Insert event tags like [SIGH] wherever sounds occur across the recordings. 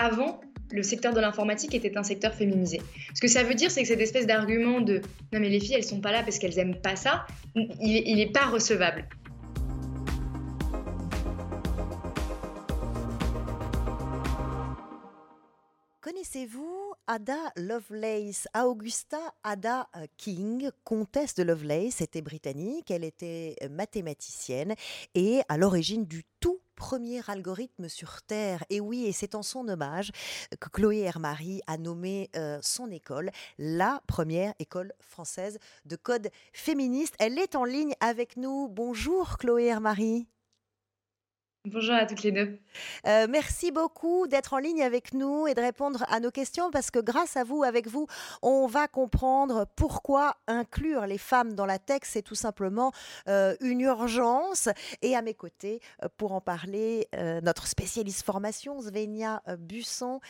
avant, le secteur de l'informatique était un secteur féminisé. Ce que ça veut dire, c'est que cette espèce d'argument de non mais les filles, elles sont pas là parce qu'elles aiment pas ça, il n'est pas recevable. Connaissez-vous Ada Lovelace Augusta Ada euh, King, comtesse de Lovelace, était britannique, elle était euh, mathématicienne et à l'origine du tout premier algorithme sur Terre. Et oui, et c'est en son hommage que Chloé Hermary a nommé euh, son école la première école française de code féministe. Elle est en ligne avec nous. Bonjour Chloé Hermary. Bonjour à toutes les deux. Euh, merci beaucoup d'être en ligne avec nous et de répondre à nos questions parce que grâce à vous, avec vous, on va comprendre pourquoi inclure les femmes dans la tech, c'est tout simplement euh, une urgence. Et à mes côtés, euh, pour en parler, notre spécialiste formation, Svenia Busson.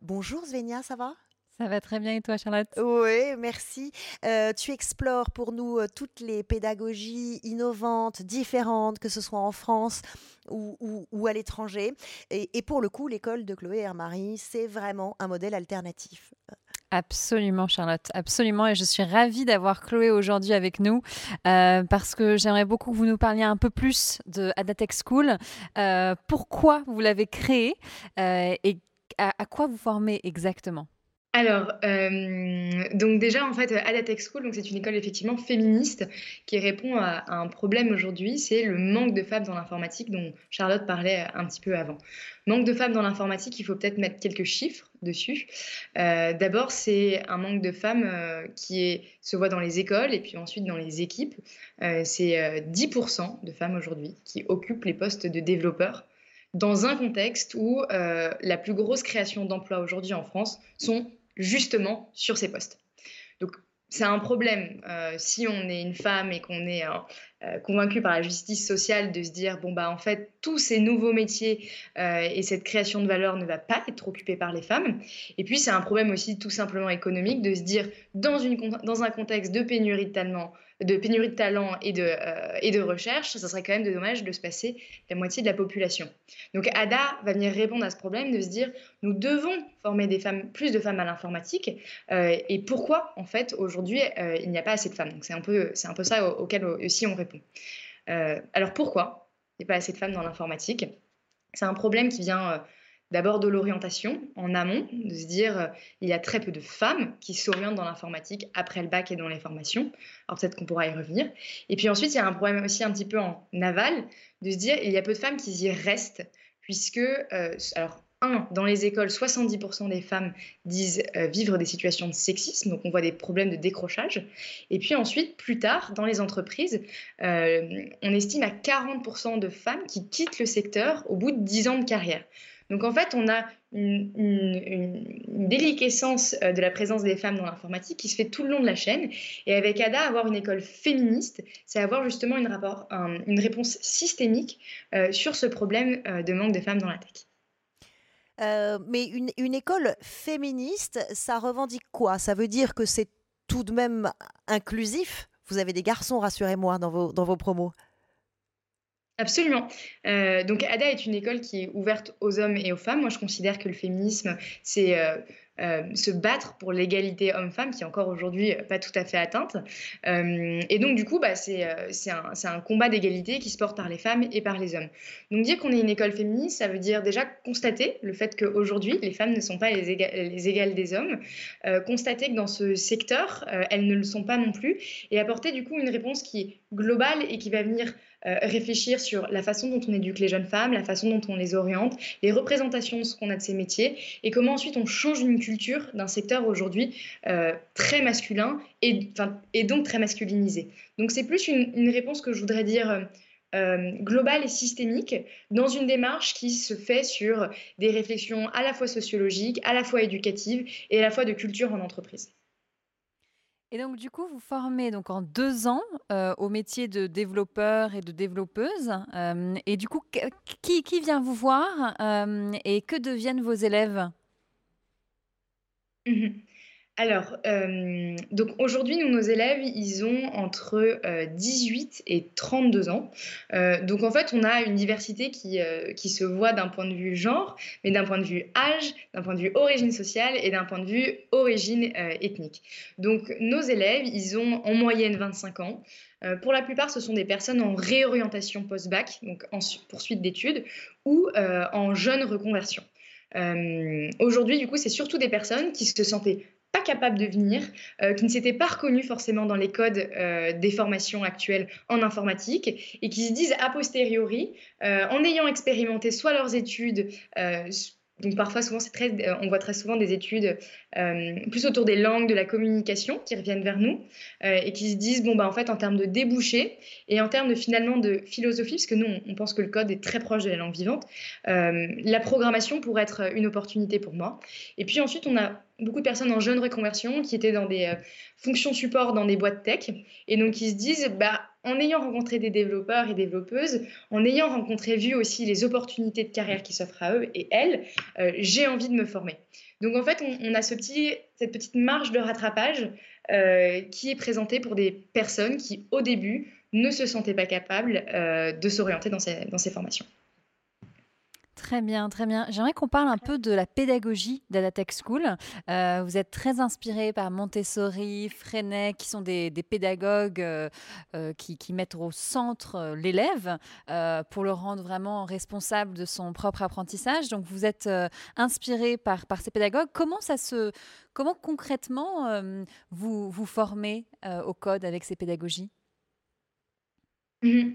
bonjour Svenia, ça va? Ça va très bien et toi, Charlotte? Oui, merci. Euh, tu explores pour nous euh, toutes les pédagogies innovantes, différentes, que ce soit en France ou, ou, à l'étranger. Et, et, pour le coup, l'école de Chloé Hermary, c'est vraiment un modèle alternatif. Absolument, Charlotte, absolument. Et je suis ravie d'avoir Chloé aujourd'hui avec nous euh, parce que j'aimerais beaucoup que vous nous parliez un peu plus de Adatech School. pourquoi vous l'avez créée et à, à quoi vous formez exactement? Alors, euh, donc déjà, en fait, Adatech School, donc c'est une école effectivement féministe qui répond à, un problème aujourd'hui, c'est le manque de femmes dans l'informatique dont Charlotte parlait un petit peu avant. Manque de femmes dans l'informatique, il faut peut-être mettre quelques chiffres dessus. Euh, d'abord, c'est un manque de femmes euh, qui se voit dans les écoles et puis ensuite dans les équipes. c'est 10% de femmes aujourd'hui qui occupent les postes de développeurs dans un contexte où la plus grosse création d'emplois aujourd'hui en France sont justement sur ces postes. Donc c'est un problème euh, si on est une femme et qu'on est euh, euh, convaincu par la justice sociale de se dire bon bah en fait tous ces nouveaux métiers et cette création de valeur ne va pas être occupée par les femmes. Et puis c'est un problème aussi tout simplement économique de se dire dans, dans un contexte de pénurie de talent, de pénurie de talent et de, et de recherche, ça serait quand même dommage de se passer la moitié de la population. Donc ADA va venir répondre à ce problème de se dire nous devons former des femmes, plus de femmes à l'informatique et pourquoi en fait aujourd'hui il n'y a pas assez de femmes? C'est un peu, c'est un peu ça auquel aussi on répond. Euh, alors pourquoi il n'y a pas assez de femmes dans l'informatique? C'est un problème qui vient euh, d'abord de l'orientation en amont, de se dire euh, il y a très peu de femmes qui s'orientent dans l'informatique après le bac et dans les formations. Alors peut-être qu'on pourra y revenir. Et puis ensuite, il y a un problème aussi un petit peu en aval, de se dire il y a peu de femmes qui y restent, puisque, alors un, dans les écoles, 70% des femmes disent euh, vivre des situations de sexisme, donc on voit des problèmes de décrochage. Et puis ensuite, plus tard, dans les entreprises, euh, on estime à 40% de femmes qui quittent le secteur au bout de 10 ans de carrière. Donc en fait, on a une, déliquescence euh, de la présence des femmes dans l'informatique qui se fait tout le long de la chaîne. Et avec ADA, avoir une école féministe, c'est avoir justement une, réponse systémique sur ce problème de manque de femmes dans la tech. Euh, mais une, école féministe, ça revendique quoi? Ça veut dire que c'est tout de même inclusif? Vous avez des garçons, rassurez-moi, dans vos promos. Absolument. Euh, donc ADA est une école qui est ouverte aux hommes et aux femmes. Moi, je considère que le féminisme, c'est euh, euh, se battre pour l'égalité homme-femme qui est encore aujourd'hui pas tout à fait atteinte. Et donc, du coup, bah, c'est un, combat d'égalité qui se porte par les femmes et par les hommes. Donc, dire qu'on est une école féministe, ça veut dire déjà constater le fait qu'aujourd'hui, les femmes ne sont pas les égales des hommes, constater que dans ce secteur, elles ne le sont pas non plus, et apporter du coup une réponse qui est globale et qui va venir réfléchir sur la façon dont on éduque les jeunes femmes, la façon dont on les oriente, les représentations de ce qu'on a de ces métiers, et comment ensuite on change une culture d'un secteur aujourd'hui euh, très masculin et, donc très masculinisé. Donc c'est plus une, réponse que je voudrais dire euh, euh, globale et systémique dans une démarche qui se fait sur des réflexions à la fois sociologiques, à la fois éducatives et à la fois de culture en entreprise. Et donc, du coup, vous formez donc en deux ans au métier de développeur et de développeuse. et du coup, qui, qui, vient vous voir et que deviennent vos élèves? Mhm. Alors, euh, donc aujourd'hui, nos élèves, ils ont entre 18 et 32 ans. donc en fait, on a une diversité qui, qui se voit d'un point de vue genre, mais d'un point de vue âge, d'un point de vue origine sociale et d'un point de vue origine ethnique. Donc nos élèves, ils ont en moyenne 25 ans. pour la plupart, ce sont des personnes en réorientation post-bac, donc en poursuite d'études, ou en jeune reconversion. Aujourd'hui, du coup, c'est surtout des personnes qui se sentaient pas capables de venir, euh, qui ne s'étaient pas reconnus forcément dans les codes euh, des formations actuelles en informatique et qui se disent a posteriori, euh, en ayant expérimenté soit leurs études, donc parfois, souvent, c'est très, on voit très souvent des études plus autour des langues, de la communication qui reviennent vers nous et qui se disent, bon, bah, en fait, en termes de débouchés et en termes de finalement de philosophie, parce que nous, on, pense que le code est très proche de la langue vivante, la programmation pourrait être une opportunité pour moi. Et puis ensuite, on a beaucoup de personnes en jeune reconversion qui étaient dans des euh, fonctions support dans des boîtes tech et donc qui se disent bah, en ayant rencontré des développeurs et développeuses, en ayant rencontré, vu aussi les opportunités de carrière qui s'offrent à eux et elles, euh, j'ai envie de me former. Donc en fait, on, a cette petite marge de rattrapage euh, qui est présentée pour des personnes qui, au début, ne se sentaient pas capables de s'orienter dans ces formations. Très bien, très bien. J'aimerais qu'on parle un peu de la pédagogie d'Adatech School. Euh, vous êtes très inspiré par Montessori, Freinet, qui sont des, pédagogues euh, euh, qui, mettent au centre l'élève pour le rendre vraiment responsable de son propre apprentissage. Donc vous êtes inspiré par, par ces pédagogues. Comment ça se, comment concrètement vous vous formez au code avec ces pédagogies? Mmh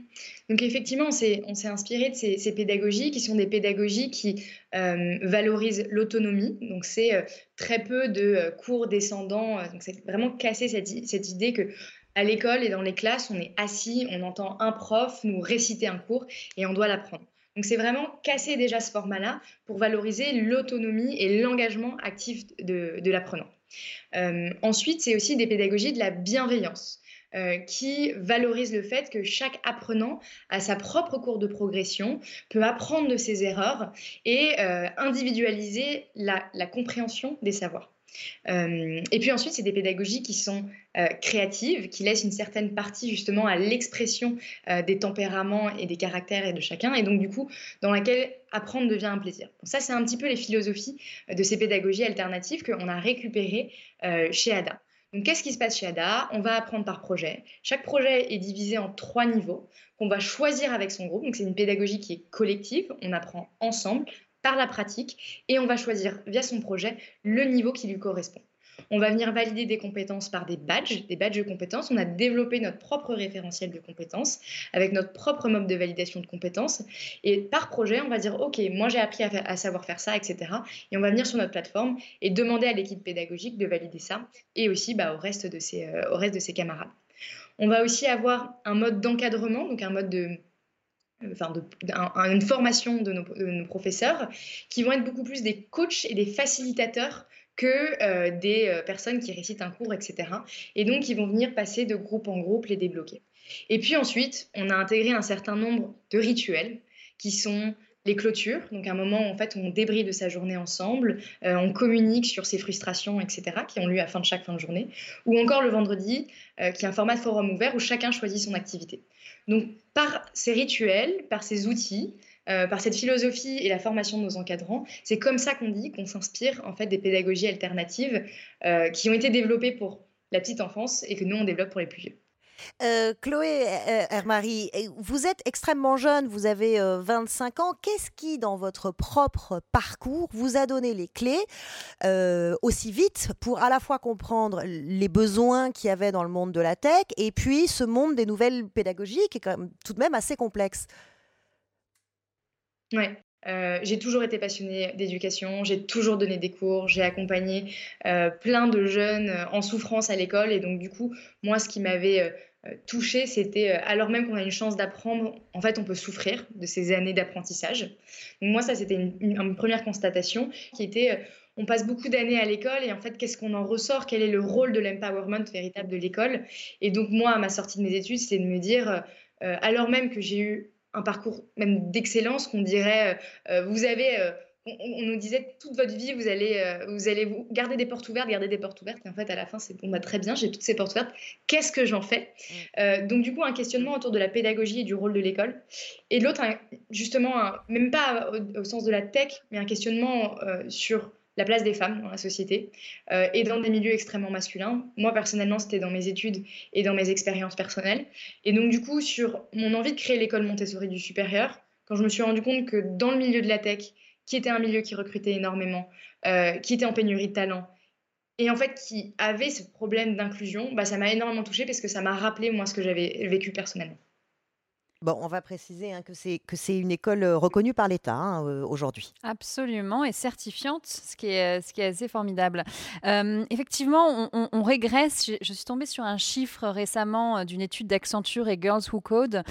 Donc effectivement, on s'est inspiré de ces, pédagogies qui sont des pédagogies qui euh, valorisent l'autonomie. Donc c'est euh, très peu de euh, cours descendants. donc c'est vraiment casser cette, idée que à l'école et dans les classes, on est assis, on entend un prof nous réciter un cours et on doit l'apprendre. Donc c'est vraiment casser déjà ce format-là pour valoriser l'autonomie et l'engagement actif de l'apprenant. ensuite, c'est aussi des pédagogies de la bienveillance. Euh, qui valorise le fait que chaque apprenant a sa propre cour de progression, peut apprendre de ses erreurs et euh, individualiser la, compréhension des savoirs. Euh, et puis ensuite, c'est des pédagogies qui sont créatives, qui laissent une certaine partie justement à l'expression des tempéraments et des caractères et de chacun, et donc du coup, dans laquelle apprendre devient un plaisir. ça, c'est un petit peu les philosophies de ces pédagogies alternatives qu'on a récupérées chez ADA. Donc, qu'est-ce qui se passe chez ADA? On va apprendre par projet. Chaque projet est divisé en trois niveaux qu'on va choisir avec son groupe. Donc, c'est une pédagogie qui est collective. On apprend ensemble par la pratique et on va choisir via son projet le niveau qui lui correspond. On va venir valider des compétences par des badges, des badges de compétences. On a développé notre propre référentiel de compétences avec notre propre mode de validation de compétences. Et par projet, on va dire, OK, moi j'ai appris à, savoir faire ça, etc. Et on va venir sur notre plateforme et demander à l'équipe pédagogique de valider ça et aussi bah, au, reste de ses, euh, au reste de ses camarades. On va aussi avoir un mode d'encadrement, donc un mode de, euh, enfin de, une formation nos, de nos, professeurs, qui vont être beaucoup plus des coachs et des facilitateurs que euh, des euh, personnes qui récitent un cours, etc. Et donc, ils vont venir passer de groupe en groupe, les débloquer. Et puis ensuite, on a intégré un certain nombre de rituels qui sont les clôtures, donc un moment où en fait on débride de sa journée ensemble, euh, on communique sur ses frustrations, etc., qui ont lieu à fin de chaque fin de journée, ou encore le vendredi, qui est un format de forum ouvert où chacun choisit son activité. Donc par ces rituels, par ces outils, euh, par cette philosophie et la formation de nos encadrants. C'est comme ça qu'on dit qu'on s'inspire en fait des pédagogies alternatives euh, qui ont été développées pour la petite enfance et que nous on développe pour les plus vieux. Euh, Chloé Hermary, vous êtes extrêmement jeune, vous avez 25 ans. Qu'est-ce qui, dans votre propre parcours, vous a donné les clés aussi vite pour à la fois comprendre les besoins qu'il y avait dans le monde de la tech et puis ce monde des nouvelles pédagogies qui est quand même tout de même assez complexe? Ouais. Euh, j'ai toujours été passionnée d'éducation, j'ai toujours donné des cours, j'ai accompagné euh, plein de jeunes euh, en souffrance à l'école. Et donc, du coup, moi, ce qui m'avait touchée, c'était, alors même qu'on a une chance d'apprendre, en fait, on peut souffrir de ces années d'apprentissage. Donc, moi, ça, c'était une, première constatation qui était, on passe beaucoup d'années à l'école et en fait, qu'est-ce qu'on en ressort? Quel est le rôle de l'empowerment véritable de l'école? Et donc, moi, à ma sortie de mes études, c'est de me dire, alors même que j'ai eu un parcours même d'excellence qu'on dirait, euh, euh, vous avez euh, on, nous disait toute votre vie, vous allez, vous allez vous garder des portes ouvertes, garder des portes ouvertes. Et en fait, à la fin, c'est bon, bah, très bien, j'ai toutes ces portes ouvertes. Qu'est-ce que j'en fais? Euh, Donc, du coup, un questionnement autour de la pédagogie et du rôle de l'école. Et l'autre, justement, même pas au, sens de la tech, mais un questionnement euh, sur la place des femmes dans la société et dans des milieux extrêmement masculins. Moi, personnellement, c'était dans mes études et dans mes expériences personnelles. Et donc, du coup, sur mon envie de créer l'école Montessori du supérieur, quand je me suis rendu compte que dans le milieu de la tech, qui était un milieu qui recrutait énormément, euh, qui était en pénurie de talent, et en fait qui avait ce problème d'inclusion, bah, ça m'a énormément touchée parce que ça m'a rappelé moi ce que j'avais vécu personnellement. Bon, on va préciser hein, que c'est que c'est une école euh, reconnue par l'État hein, euh, aujourd'hui. Absolument, et certifiante, ce qui est, ce qui est assez formidable. Euh, effectivement, on, régresse. Je, suis tombée sur un chiffre récemment d'une étude d'Accenture et Girls Who Code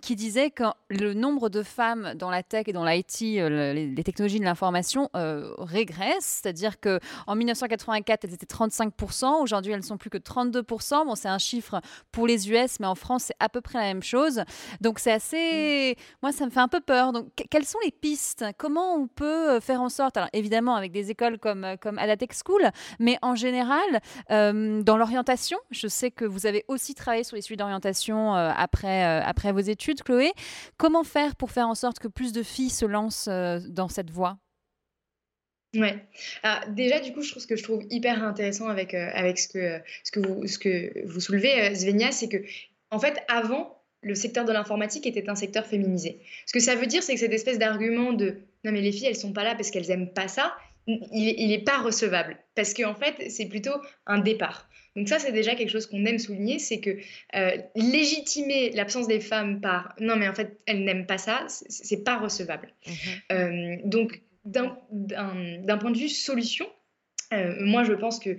qui disait que le nombre de femmes dans la tech et dans l'IT, les, technologies de l'information, régresse. C'est-à-dire qu'en 1984, elles étaient 35%. Aujourd'hui, elles sont plus que 32%. Bon, c'est un chiffre pour les US, mais en France, c'est à peu près la même chose. Donc c'est assez, mmh. moi ça me fait un peu peur. Donc quelles sont les pistes? Comment on peut euh, faire en sorte, alors évidemment avec des écoles comme euh, comme Adatech School, mais en général euh, dans l'orientation. Je sais que vous avez aussi travaillé sur les sujets d'orientation après après vos études, Chloé. Comment faire pour faire en sorte que plus de filles se lancent dans cette voie? Ouais. déjà, du coup, je trouve ce que je trouve hyper intéressant avec, avec ce, que, ce, que vous, ce que vous soulevez, Svenia, c'est que, en fait, avant, le secteur de l'informatique était un secteur féminisé. Ce que ça veut dire, c'est que cette espèce d'argument de non mais les filles, elles sont pas là parce qu'elles aiment pas ça, il n'est pas recevable. Parce qu'en fait, c'est plutôt un départ. Donc ça, c'est déjà quelque chose qu'on aime souligner, c'est que euh, légitimer l'absence des femmes par non mais en fait, elles n'aiment pas ça, c'est pas recevable. Mmh euh, donc d'un point de vue solution, euh, moi, je pense que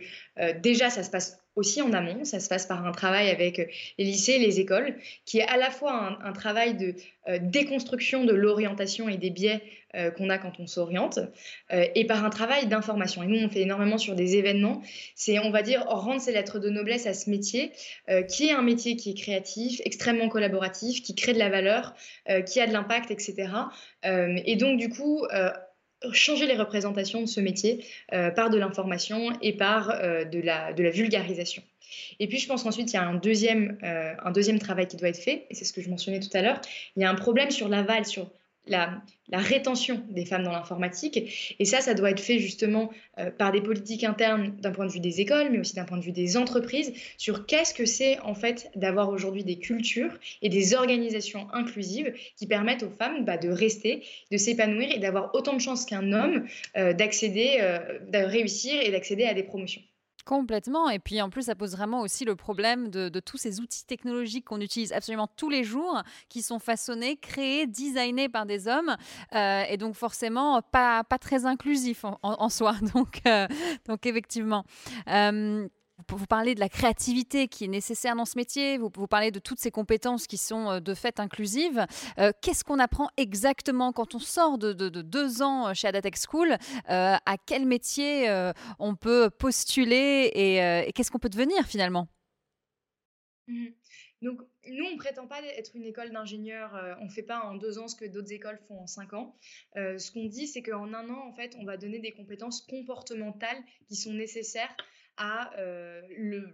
déjà, ça se passe aussi en amont. Ça se passe par un travail avec euh, les lycées, les écoles, qui est à la fois un, travail de euh, déconstruction de l'orientation et des biais euh, qu'on a quand on s'oriente, et par un travail d'information. Et nous, on fait énormément sur des événements. C'est, on va dire, rendre ses lettres de noblesse à ce métier, qui est un métier qui est créatif, extrêmement collaboratif, qui crée de la valeur, qui a de l'impact, etc. et donc, du coup, changer les représentations de ce métier euh, par de l'information et par euh, de, la, de la vulgarisation. Et puis, je pense qu'ensuite, il y a un deuxième, euh, un deuxième travail qui doit être fait, et c'est ce que je mentionnais tout à l'heure. Il y a un problème sur l'aval, sur la, rétention des femmes dans l'informatique. Et ça, ça doit être fait justement euh, par des politiques internes d'un point de vue des écoles, mais aussi d'un point de vue des entreprises, sur qu'est-ce que c'est en fait d'avoir aujourd'hui des cultures et des organisations inclusives qui permettent aux femmes bah, de rester, de s'épanouir et d'avoir autant de chances qu'un homme euh, d'accéder, euh, de réussir et d'accéder à des promotions. Complètement. Et puis en plus, ça pose vraiment aussi le problème de, tous ces outils technologiques qu'on utilise absolument tous les jours, qui sont façonnés, créés, designés par des hommes, euh, et donc forcément pas, pas très inclusifs en, soi. [LAUGHS] Donc, euh, donc effectivement. Euh, vous parlez de la créativité qui est nécessaire dans ce métier, vous, parlez de toutes ces compétences qui sont euh, de fait inclusives. Euh, qu'est-ce qu'on apprend exactement quand on sort de, deux ans euh, chez Adatech School À quel métier on peut postuler et, qu'est-ce qu'on peut devenir finalement? Mmh Donc, nous, on ne prétend pas être une école d'ingénieurs. on ne fait pas en deux ans ce que d'autres écoles font en cinq ans. ce qu'on dit, c'est qu'en un an, en fait, on va donner des compétences comportementales qui sont nécessaires à euh,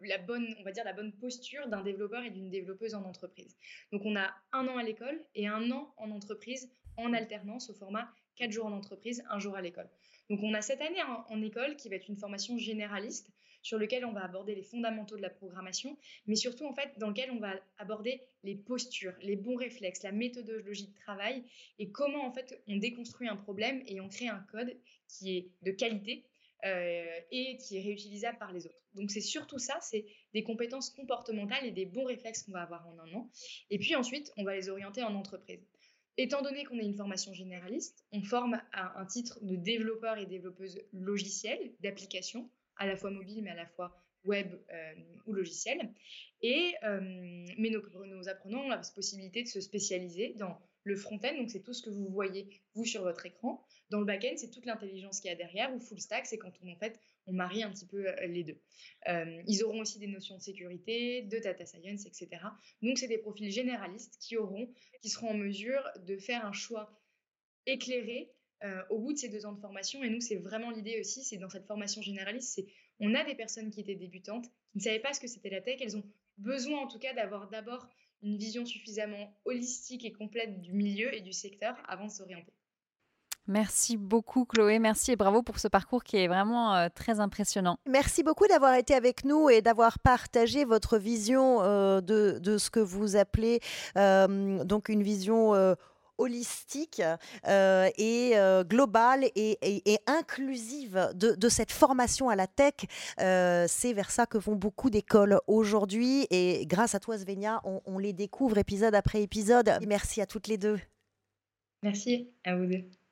la bonne, on va dire la bonne posture d'un développeur et d'une développeuse en entreprise. Donc on a un an à l'école et un an en entreprise en alternance au format 4 jours en entreprise, un jour à l'école. Donc on a cette année en, école qui va être une formation généraliste sur lequel on va aborder les fondamentaux de la programmation, mais surtout en fait dans lequel on va aborder les postures, les bons réflexes, la méthodologie de travail et comment en fait on déconstruit un problème et on crée un code qui est de qualité euh, et qui est réutilisable par les autres. Donc c'est surtout ça, c'est des compétences comportementales et des bons réflexes qu'on va avoir en un an. Et puis ensuite, on va les orienter en entreprise. Étant donné qu'on est une formation généraliste, on forme à un titre de développeur et développeuse logicielle, d'applications, à la fois mobile mais à la fois web euh, ou logiciel. Et, euh, mais nos, apprenants ont la possibilité de se spécialiser dans le front-end, donc c'est tout ce que vous voyez, vous, sur votre écran. Dans le back-end, c'est toute l'intelligence qu'il y a derrière. Ou full stack, c'est quand on, en fait, on marie un petit peu euh, les deux. Euh, ils auront aussi des notions de sécurité, de data science, etc. Donc, c'est des profils généralistes qui, auront, qui seront en mesure de faire un choix éclairé au bout de ces deux ans de formation. Et nous, c'est vraiment l'idée aussi, c'est dans cette formation généraliste, c'est on a des personnes qui étaient débutantes, qui ne savaient pas ce que c'était la tech. Elles ont besoin en tout cas d'avoir d'abord une vision suffisamment holistique et complète du milieu et du secteur avant de s'orienter. Merci beaucoup Chloé, merci et bravo pour ce parcours qui est vraiment euh, très impressionnant. Merci beaucoup d'avoir été avec nous et d'avoir partagé votre vision euh, de, de, ce que vous appelez euh, donc une vision holistique et globale et, inclusive de, cette formation à la tech. c'est vers ça que vont beaucoup d'écoles aujourd'hui et grâce à toi Svenia, on, on les découvre épisode après épisode. Merci à toutes les deux. Merci à vous deux.